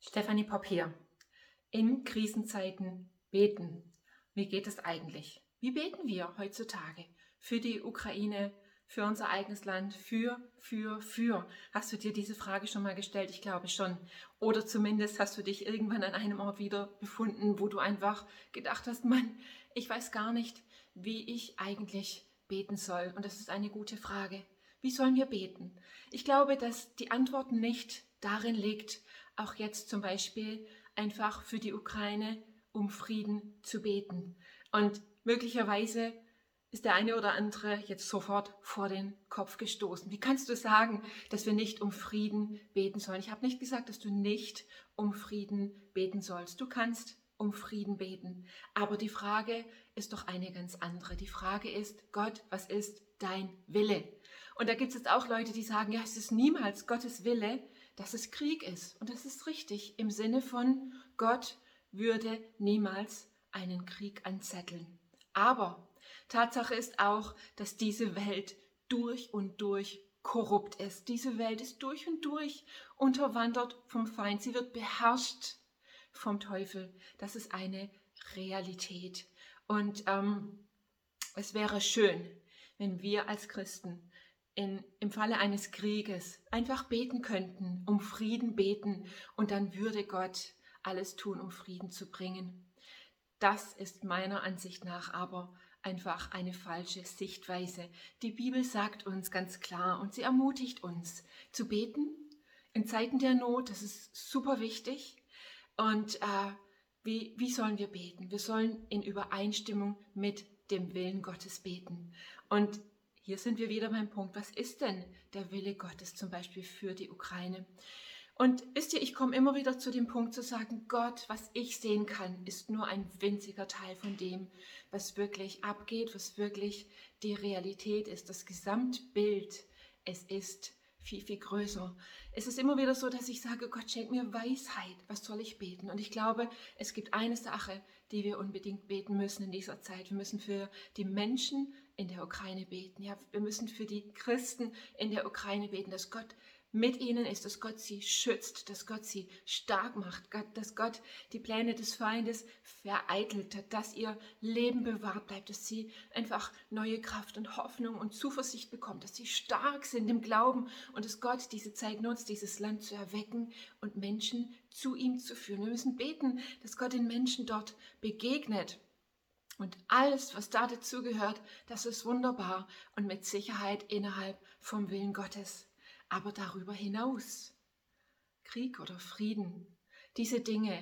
Stefanie hier. In Krisenzeiten beten. Wie geht es eigentlich? Wie beten wir heutzutage für die Ukraine, für unser eigenes Land, für, für, für? Hast du dir diese Frage schon mal gestellt? Ich glaube schon. Oder zumindest hast du dich irgendwann an einem Ort wieder befunden, wo du einfach gedacht hast, Mann, ich weiß gar nicht, wie ich eigentlich beten soll. Und das ist eine gute Frage. Wie sollen wir beten? Ich glaube, dass die Antwort nicht darin liegt, auch jetzt zum Beispiel einfach für die Ukraine um Frieden zu beten. Und möglicherweise ist der eine oder andere jetzt sofort vor den Kopf gestoßen. Wie kannst du sagen, dass wir nicht um Frieden beten sollen? Ich habe nicht gesagt, dass du nicht um Frieden beten sollst. Du kannst um Frieden beten. Aber die Frage ist doch eine ganz andere. Die Frage ist, Gott, was ist dein Wille? Und da gibt es jetzt auch Leute, die sagen, ja, es ist niemals Gottes Wille, dass es Krieg ist. Und das ist richtig im Sinne von Gott würde niemals einen Krieg anzetteln. Aber Tatsache ist auch, dass diese Welt durch und durch korrupt ist. Diese Welt ist durch und durch unterwandert vom Feind. Sie wird beherrscht vom Teufel. Das ist eine Realität. Und ähm, es wäre schön, wenn wir als Christen in, im Falle eines Krieges einfach beten könnten, um Frieden beten und dann würde Gott alles tun, um Frieden zu bringen. Das ist meiner Ansicht nach aber einfach eine falsche Sichtweise. Die Bibel sagt uns ganz klar und sie ermutigt uns zu beten in Zeiten der Not. Das ist super wichtig. Und äh, wie, wie sollen wir beten? Wir sollen in Übereinstimmung mit dem Willen Gottes beten. Und hier sind wir wieder beim Punkt, was ist denn der Wille Gottes zum Beispiel für die Ukraine? Und wisst ihr, ich komme immer wieder zu dem Punkt zu sagen, Gott, was ich sehen kann, ist nur ein winziger Teil von dem, was wirklich abgeht, was wirklich die Realität ist, das Gesamtbild. Es ist viel, viel größer. Es ist immer wieder so, dass ich sage, Gott schenk mir Weisheit, was soll ich beten? Und ich glaube, es gibt eine Sache, die wir unbedingt beten müssen in dieser Zeit. Wir müssen für die Menschen in der Ukraine beten. Ja, wir müssen für die Christen in der Ukraine beten, dass Gott mit ihnen ist, dass Gott sie schützt, dass Gott sie stark macht, dass Gott die Pläne des Feindes vereitelt hat, dass ihr Leben bewahrt bleibt, dass sie einfach neue Kraft und Hoffnung und Zuversicht bekommen, dass sie stark sind im Glauben und dass Gott diese Zeit nutzt, dieses Land zu erwecken und Menschen zu ihm zu führen. Wir müssen beten, dass Gott den Menschen dort begegnet. Und alles, was da dazugehört, das ist wunderbar und mit Sicherheit innerhalb vom Willen Gottes aber darüber hinaus. Krieg oder Frieden, diese Dinge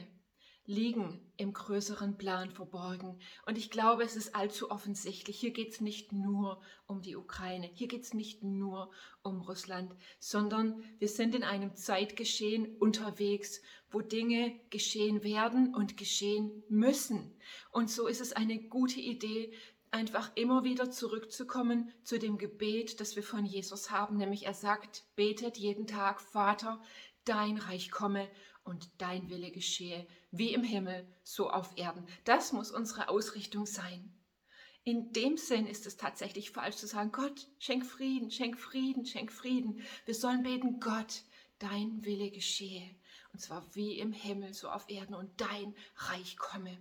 liegen im größeren Plan verborgen. Und ich glaube, es ist allzu offensichtlich. Hier geht es nicht nur um die Ukraine, hier geht es nicht nur um Russland, sondern wir sind in einem Zeitgeschehen unterwegs, wo Dinge geschehen werden und geschehen müssen. Und so ist es eine gute Idee, einfach immer wieder zurückzukommen zu dem Gebet, das wir von Jesus haben, nämlich er sagt, betet jeden Tag, Vater, dein Reich komme und dein Wille geschehe, wie im Himmel, so auf Erden. Das muss unsere Ausrichtung sein. In dem Sinn ist es tatsächlich falsch zu sagen, Gott, schenk Frieden, schenk Frieden, schenk Frieden. Wir sollen beten, Gott, dein Wille geschehe. Und zwar wie im Himmel, so auf Erden und dein Reich komme.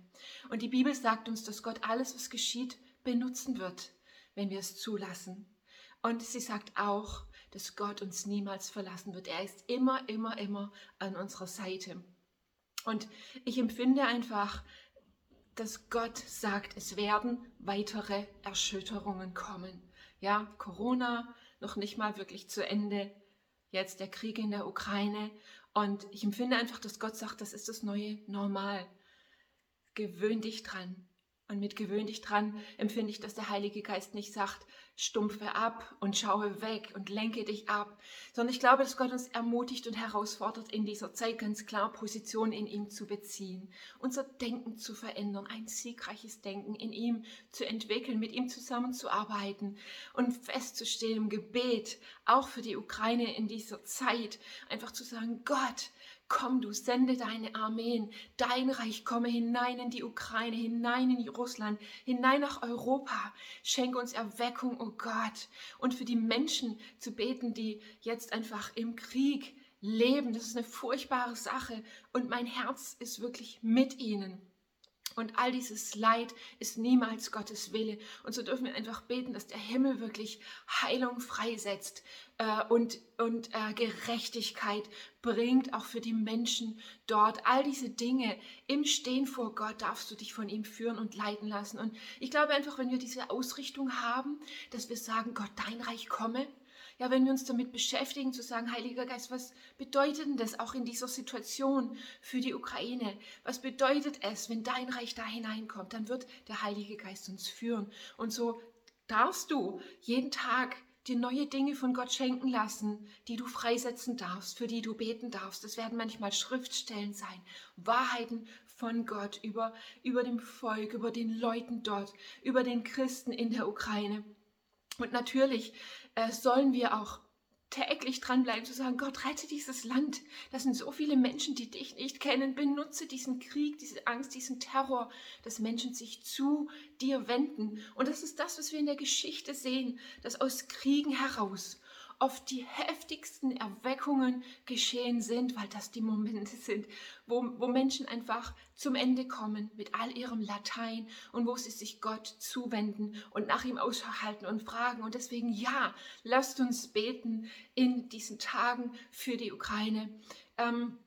Und die Bibel sagt uns, dass Gott alles, was geschieht, benutzen wird, wenn wir es zulassen. Und sie sagt auch, dass Gott uns niemals verlassen wird. Er ist immer, immer, immer an unserer Seite. Und ich empfinde einfach, dass Gott sagt, es werden weitere Erschütterungen kommen. Ja, Corona noch nicht mal wirklich zu Ende. Jetzt der Krieg in der Ukraine. Und ich empfinde einfach, dass Gott sagt, das ist das neue Normal. Gewöhn dich dran. Und mit gewöhn dich dran empfinde ich, dass der Heilige Geist nicht sagt, stumpfe ab und schaue weg und lenke dich ab, sondern ich glaube, dass Gott uns ermutigt und herausfordert, in dieser Zeit ganz klar Position in ihm zu beziehen, unser Denken zu verändern, ein siegreiches Denken in ihm zu entwickeln, mit ihm zusammenzuarbeiten und festzustehen im Gebet, auch für die Ukraine in dieser Zeit, einfach zu sagen, Gott, Komm, du sende deine Armeen, dein Reich komme hinein in die Ukraine, hinein in Russland, hinein nach Europa. Schenk uns Erweckung, oh Gott. Und für die Menschen zu beten, die jetzt einfach im Krieg leben. Das ist eine furchtbare Sache und mein Herz ist wirklich mit ihnen. Und all dieses Leid ist niemals Gottes Wille. Und so dürfen wir einfach beten, dass der Himmel wirklich Heilung freisetzt äh, und, und äh, Gerechtigkeit bringt, auch für die Menschen dort. All diese Dinge im Stehen vor Gott darfst du dich von ihm führen und leiten lassen. Und ich glaube einfach, wenn wir diese Ausrichtung haben, dass wir sagen, Gott, dein Reich komme, ja, wenn wir uns damit beschäftigen, zu sagen, Heiliger Geist, was bedeutet denn das auch in dieser Situation für die Ukraine? Was bedeutet es, wenn dein Reich da hineinkommt? Dann wird der Heilige Geist uns führen. Und so darfst du jeden Tag dir neue Dinge von Gott schenken lassen, die du freisetzen darfst, für die du beten darfst. Das werden manchmal Schriftstellen sein, Wahrheiten von Gott über, über dem Volk, über den Leuten dort, über den Christen in der Ukraine. Und natürlich äh, sollen wir auch täglich dranbleiben, zu sagen, Gott, rette dieses Land. Das sind so viele Menschen, die dich nicht kennen. Benutze diesen Krieg, diese Angst, diesen Terror, dass Menschen sich zu dir wenden. Und das ist das, was wir in der Geschichte sehen, dass aus Kriegen heraus oft die heftigsten Erweckungen geschehen sind, weil das die Momente sind, wo, wo Menschen einfach zum Ende kommen mit all ihrem Latein und wo sie sich Gott zuwenden und nach ihm aushalten und fragen. Und deswegen ja, lasst uns beten in diesen Tagen für die Ukraine. Ähm,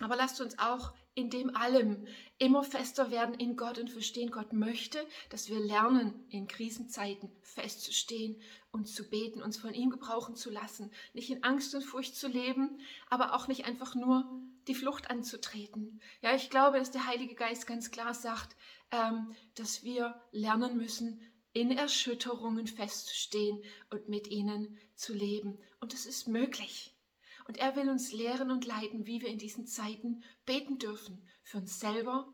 aber lasst uns auch in dem allem immer fester werden in Gott und verstehen, Gott möchte, dass wir lernen, in Krisenzeiten festzustehen und zu beten, uns von ihm gebrauchen zu lassen, nicht in Angst und Furcht zu leben, aber auch nicht einfach nur die Flucht anzutreten. Ja, ich glaube, dass der Heilige Geist ganz klar sagt, ähm, dass wir lernen müssen, in Erschütterungen festzustehen und mit ihnen zu leben. Und es ist möglich. Und er will uns lehren und leiten, wie wir in diesen Zeiten beten dürfen. Für uns selber,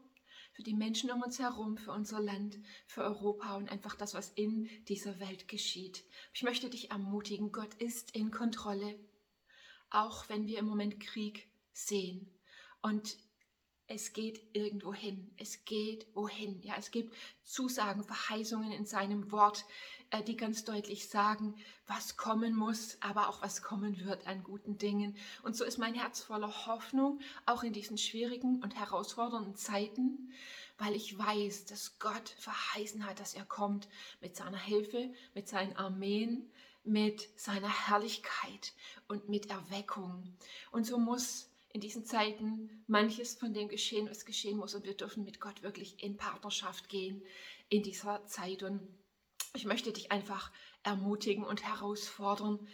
für die Menschen um uns herum, für unser Land, für Europa und einfach das, was in dieser Welt geschieht. Ich möchte dich ermutigen, Gott ist in Kontrolle, auch wenn wir im Moment Krieg sehen. Und es geht irgendwo hin. Es geht wohin. Ja, es gibt Zusagen, Verheißungen in seinem Wort, äh, die ganz deutlich sagen, was kommen muss, aber auch was kommen wird an guten Dingen. Und so ist mein Herz voller Hoffnung, auch in diesen schwierigen und herausfordernden Zeiten, weil ich weiß, dass Gott verheißen hat, dass er kommt mit seiner Hilfe, mit seinen Armeen, mit seiner Herrlichkeit und mit Erweckung. Und so muss in diesen Zeiten manches von dem geschehen, was geschehen muss. Und wir dürfen mit Gott wirklich in Partnerschaft gehen in dieser Zeit. Und ich möchte dich einfach ermutigen und herausfordern.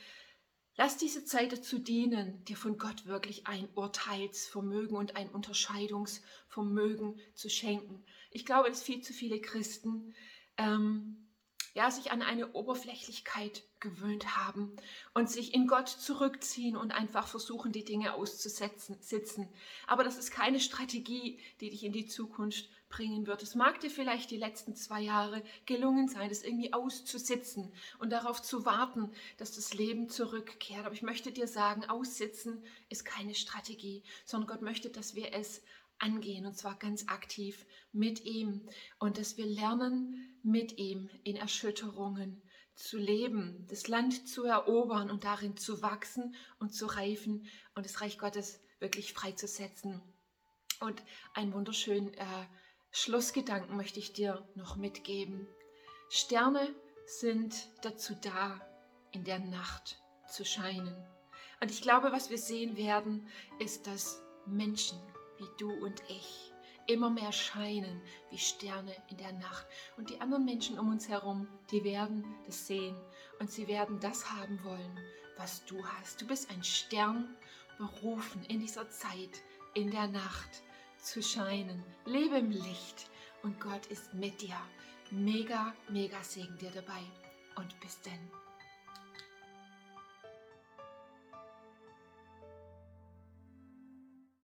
Lass diese Zeit dazu dienen, dir von Gott wirklich ein Urteilsvermögen und ein Unterscheidungsvermögen zu schenken. Ich glaube, dass viel zu viele Christen ähm, ja, sich an eine Oberflächlichkeit gewöhnt haben und sich in Gott zurückziehen und einfach versuchen, die Dinge auszusetzen, sitzen. Aber das ist keine Strategie, die dich in die Zukunft bringen wird. Es mag dir vielleicht die letzten zwei Jahre gelungen sein, das irgendwie auszusitzen und darauf zu warten, dass das Leben zurückkehrt. Aber ich möchte dir sagen, aussitzen ist keine Strategie, sondern Gott möchte, dass wir es angehen und zwar ganz aktiv mit ihm und dass wir lernen, mit ihm in Erschütterungen zu leben, das Land zu erobern und darin zu wachsen und zu reifen und das Reich Gottes wirklich freizusetzen. Und einen wunderschönen äh, Schlussgedanken möchte ich dir noch mitgeben. Sterne sind dazu da, in der Nacht zu scheinen. Und ich glaube, was wir sehen werden, ist, dass Menschen wie du und ich immer mehr scheinen wie Sterne in der Nacht. Und die anderen Menschen um uns herum, die werden das sehen und sie werden das haben wollen, was du hast. Du bist ein Stern berufen in dieser Zeit, in der Nacht zu scheinen. Lebe im Licht und Gott ist mit dir. Mega, mega Segen dir dabei und bis denn.